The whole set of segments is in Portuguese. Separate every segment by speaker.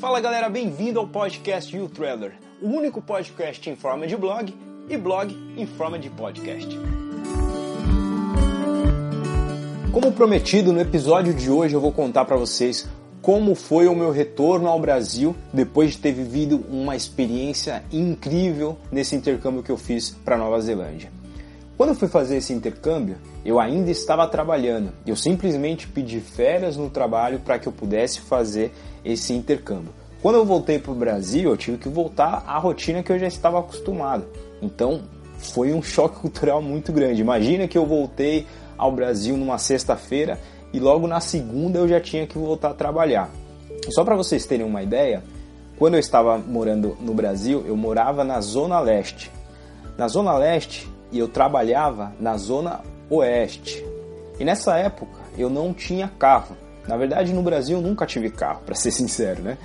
Speaker 1: Fala galera, bem-vindo ao podcast You Traveler, o único podcast em forma de blog e blog em forma de podcast. Como prometido, no episódio de hoje eu vou contar para vocês como foi o meu retorno ao Brasil depois de ter vivido uma experiência incrível nesse intercâmbio que eu fiz para Nova Zelândia. Quando eu fui fazer esse intercâmbio, eu ainda estava trabalhando. Eu simplesmente pedi férias no trabalho para que eu pudesse fazer esse intercâmbio. Quando eu voltei para o Brasil, eu tive que voltar à rotina que eu já estava acostumado. Então, foi um choque cultural muito grande. Imagina que eu voltei ao Brasil numa sexta-feira e logo na segunda eu já tinha que voltar a trabalhar. Só para vocês terem uma ideia, quando eu estava morando no Brasil, eu morava na Zona Leste. Na Zona Leste, e eu trabalhava na Zona Oeste. E nessa época eu não tinha carro. Na verdade, no Brasil nunca tive carro, para ser sincero, né?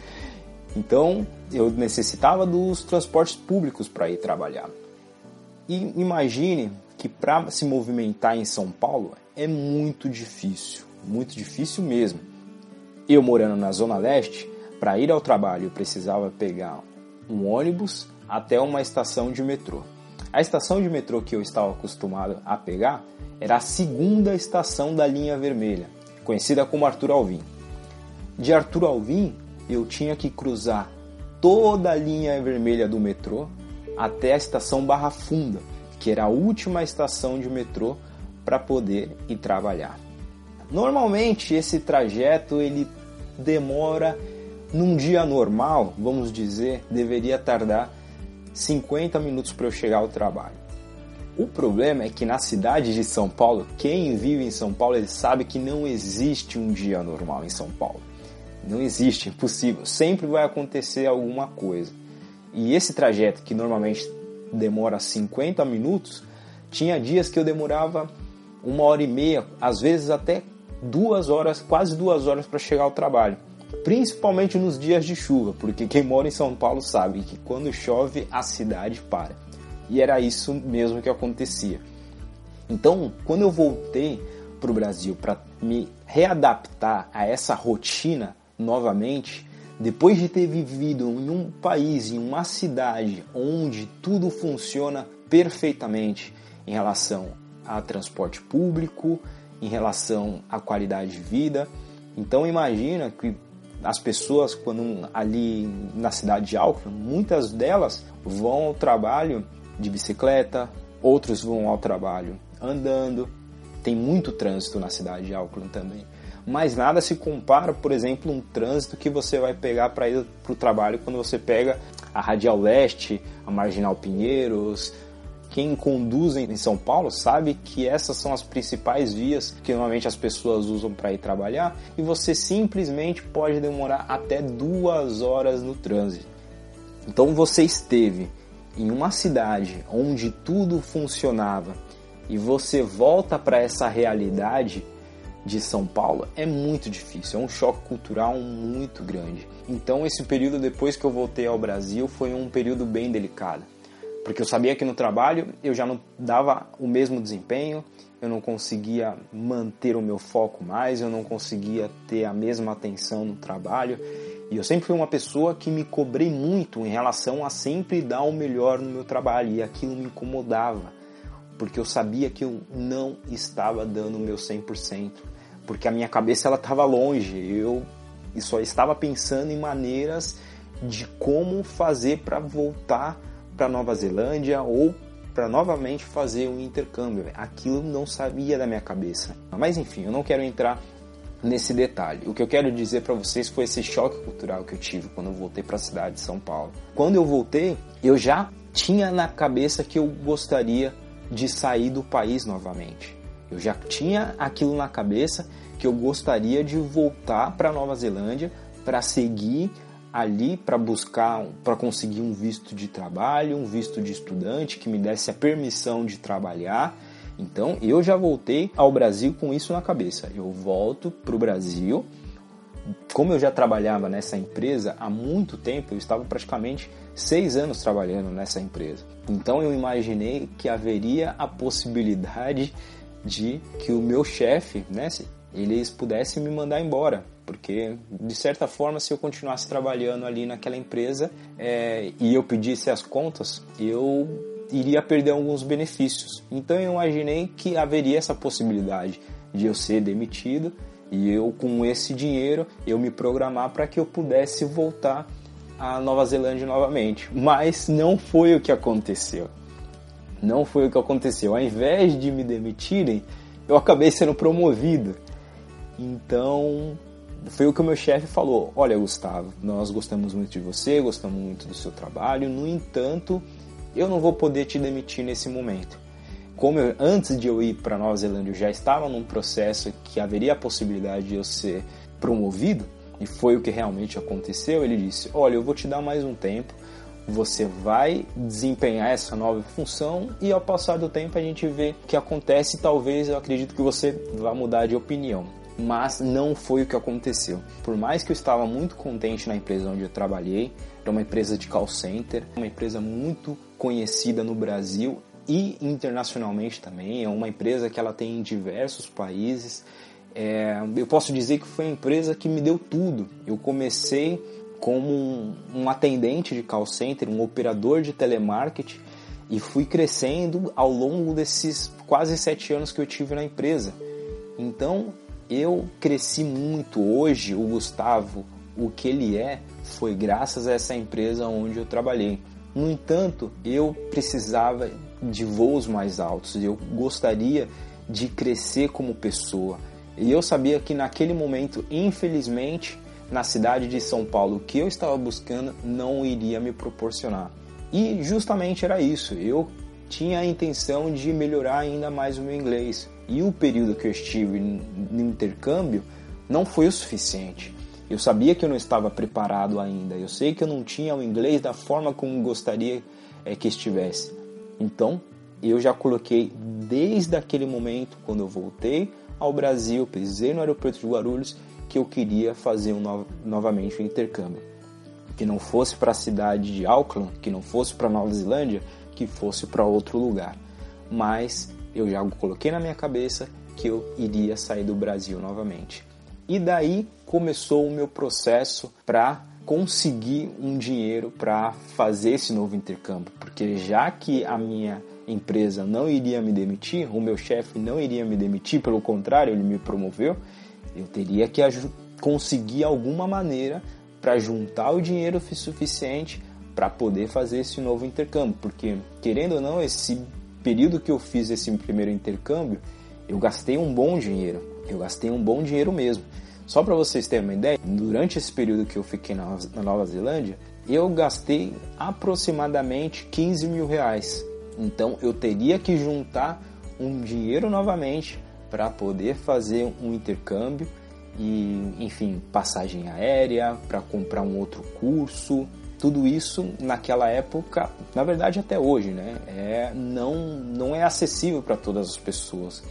Speaker 1: Então eu necessitava dos transportes públicos para ir trabalhar. E imagine que para se movimentar em São Paulo é muito difícil, muito difícil mesmo. Eu morando na Zona Leste, para ir ao trabalho eu precisava pegar um ônibus até uma estação de metrô. A estação de metrô que eu estava acostumado a pegar era a segunda estação da linha vermelha, conhecida como Arthur Alvim. De Arthur Alvim, eu tinha que cruzar toda a linha vermelha do metrô até a estação Barra Funda, que era a última estação de metrô para poder ir trabalhar. Normalmente esse trajeto ele demora num dia normal, vamos dizer, deveria tardar 50 minutos para eu chegar ao trabalho. O problema é que na cidade de São Paulo, quem vive em São Paulo, ele sabe que não existe um dia normal em São Paulo. Não existe, é impossível. Sempre vai acontecer alguma coisa. E esse trajeto que normalmente demora 50 minutos, tinha dias que eu demorava uma hora e meia, às vezes até duas horas, quase duas horas para chegar ao trabalho. Principalmente nos dias de chuva, porque quem mora em São Paulo sabe que quando chove a cidade para. E era isso mesmo que acontecia. Então, quando eu voltei para o Brasil para me readaptar a essa rotina novamente, depois de ter vivido em um país, em uma cidade onde tudo funciona perfeitamente em relação a transporte público, em relação à qualidade de vida, então imagina que as pessoas quando ali na cidade de Auckland, muitas delas vão ao trabalho de bicicleta, outros vão ao trabalho andando. Tem muito trânsito na cidade de Auckland também. Mas nada se compara, por exemplo, um trânsito que você vai pegar para ir para o trabalho quando você pega a Radial Leste, a Marginal Pinheiros. Quem conduz em São Paulo sabe que essas são as principais vias que normalmente as pessoas usam para ir trabalhar e você simplesmente pode demorar até duas horas no trânsito. Então você esteve em uma cidade onde tudo funcionava e você volta para essa realidade de São Paulo é muito difícil, é um choque cultural muito grande. Então esse período depois que eu voltei ao Brasil foi um período bem delicado, porque eu sabia que no trabalho eu já não dava o mesmo desempenho, eu não conseguia manter o meu foco mais, eu não conseguia ter a mesma atenção no trabalho. E eu sempre fui uma pessoa que me cobrei muito em relação a sempre dar o melhor no meu trabalho e aquilo me incomodava, porque eu sabia que eu não estava dando o meu 100%, porque a minha cabeça ela estava longe, eu só estava pensando em maneiras de como fazer para voltar para Nova Zelândia ou para novamente fazer um intercâmbio. Aquilo não sabia da minha cabeça. Mas enfim, eu não quero entrar nesse detalhe. O que eu quero dizer para vocês foi esse choque cultural que eu tive quando eu voltei para a cidade de São Paulo. Quando eu voltei, eu já tinha na cabeça que eu gostaria de sair do país novamente. Eu já tinha aquilo na cabeça que eu gostaria de voltar para Nova Zelândia para seguir ali para buscar, para conseguir um visto de trabalho, um visto de estudante que me desse a permissão de trabalhar então eu já voltei ao Brasil com isso na cabeça. Eu volto para o Brasil. Como eu já trabalhava nessa empresa há muito tempo, eu estava praticamente seis anos trabalhando nessa empresa. Então eu imaginei que haveria a possibilidade de que o meu chefe, né, eles pudessem me mandar embora. Porque de certa forma, se eu continuasse trabalhando ali naquela empresa é, e eu pedisse as contas, eu iria perder alguns benefícios. Então eu imaginei que haveria essa possibilidade de eu ser demitido e eu com esse dinheiro eu me programar para que eu pudesse voltar à Nova Zelândia novamente. Mas não foi o que aconteceu. Não foi o que aconteceu. Ao invés de me demitirem, eu acabei sendo promovido. Então, foi o que o meu chefe falou: Olha, Gustavo, nós gostamos muito de você, gostamos muito do seu trabalho, no entanto, eu não vou poder te demitir nesse momento. Como eu, antes de eu ir para Nova Zelândia, eu já estava num processo que haveria a possibilidade de eu ser promovido, e foi o que realmente aconteceu, ele disse: Olha, eu vou te dar mais um tempo, você vai desempenhar essa nova função e ao passar do tempo a gente vê o que acontece. Talvez eu acredito que você vá mudar de opinião mas não foi o que aconteceu. Por mais que eu estava muito contente na empresa onde eu trabalhei, era uma empresa de call center, uma empresa muito conhecida no Brasil e internacionalmente também, é uma empresa que ela tem em diversos países. É, eu posso dizer que foi a empresa que me deu tudo. Eu comecei como um, um atendente de call center, um operador de telemarketing e fui crescendo ao longo desses quase sete anos que eu tive na empresa. Então eu cresci muito hoje, o Gustavo, o que ele é, foi graças a essa empresa onde eu trabalhei. No entanto, eu precisava de voos mais altos, eu gostaria de crescer como pessoa. E eu sabia que naquele momento, infelizmente, na cidade de São Paulo, o que eu estava buscando não iria me proporcionar. E justamente era isso. Eu tinha a intenção de melhorar ainda mais o meu inglês. E o período que eu estive no intercâmbio não foi o suficiente. Eu sabia que eu não estava preparado ainda. Eu sei que eu não tinha o inglês da forma como gostaria é, que estivesse. Então, eu já coloquei desde aquele momento, quando eu voltei ao Brasil, pisei no aeroporto de Guarulhos, que eu queria fazer um no novamente um intercâmbio. Que não fosse para a cidade de Auckland, que não fosse para Nova Zelândia, que fosse para outro lugar. Mas eu já coloquei na minha cabeça que eu iria sair do Brasil novamente. E daí começou o meu processo para conseguir um dinheiro para fazer esse novo intercâmbio, porque já que a minha empresa não iria me demitir, o meu chefe não iria me demitir, pelo contrário, ele me promoveu, eu teria que conseguir alguma maneira para juntar o dinheiro suficiente para poder fazer esse novo intercâmbio, porque querendo ou não, esse período que eu fiz esse primeiro intercâmbio, eu gastei um bom dinheiro. Eu gastei um bom dinheiro mesmo. Só para vocês terem uma ideia, durante esse período que eu fiquei na Nova Zelândia, eu gastei aproximadamente 15 mil reais. Então eu teria que juntar um dinheiro novamente para poder fazer um intercâmbio e, enfim, passagem aérea, para comprar um outro curso, tudo isso naquela época, na verdade até hoje, né, é, não, não é acessível para todas as pessoas.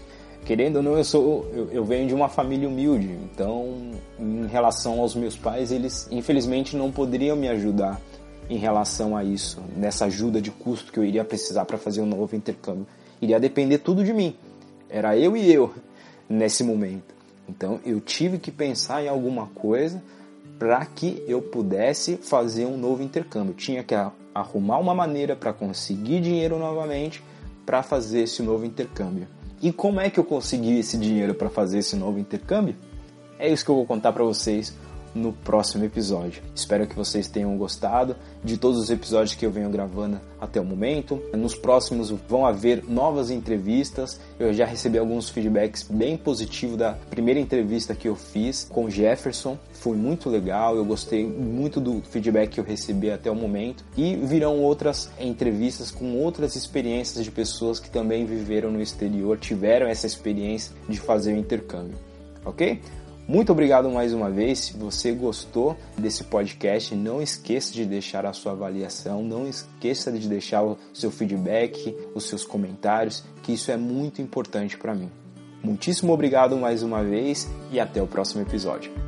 Speaker 1: Querendo ou não, eu, sou, eu, eu venho de uma família humilde, então em relação aos meus pais, eles infelizmente não poderiam me ajudar em relação a isso, nessa ajuda de custo que eu iria precisar para fazer um novo intercâmbio. Iria depender tudo de mim. Era eu e eu nesse momento. Então eu tive que pensar em alguma coisa para que eu pudesse fazer um novo intercâmbio. Tinha que arrumar uma maneira para conseguir dinheiro novamente para fazer esse novo intercâmbio. E como é que eu consegui esse dinheiro para fazer esse novo intercâmbio? É isso que eu vou contar para vocês no próximo episódio. Espero que vocês tenham gostado de todos os episódios que eu venho gravando até o momento. Nos próximos vão haver novas entrevistas. Eu já recebi alguns feedbacks bem positivos da primeira entrevista que eu fiz com Jefferson. Foi muito legal, eu gostei muito do feedback que eu recebi até o momento. E virão outras entrevistas com outras experiências de pessoas que também viveram no exterior, tiveram essa experiência de fazer o intercâmbio. Ok? Muito obrigado mais uma vez. Se você gostou desse podcast, não esqueça de deixar a sua avaliação, não esqueça de deixar o seu feedback, os seus comentários, que isso é muito importante para mim. Muitíssimo obrigado mais uma vez e até o próximo episódio.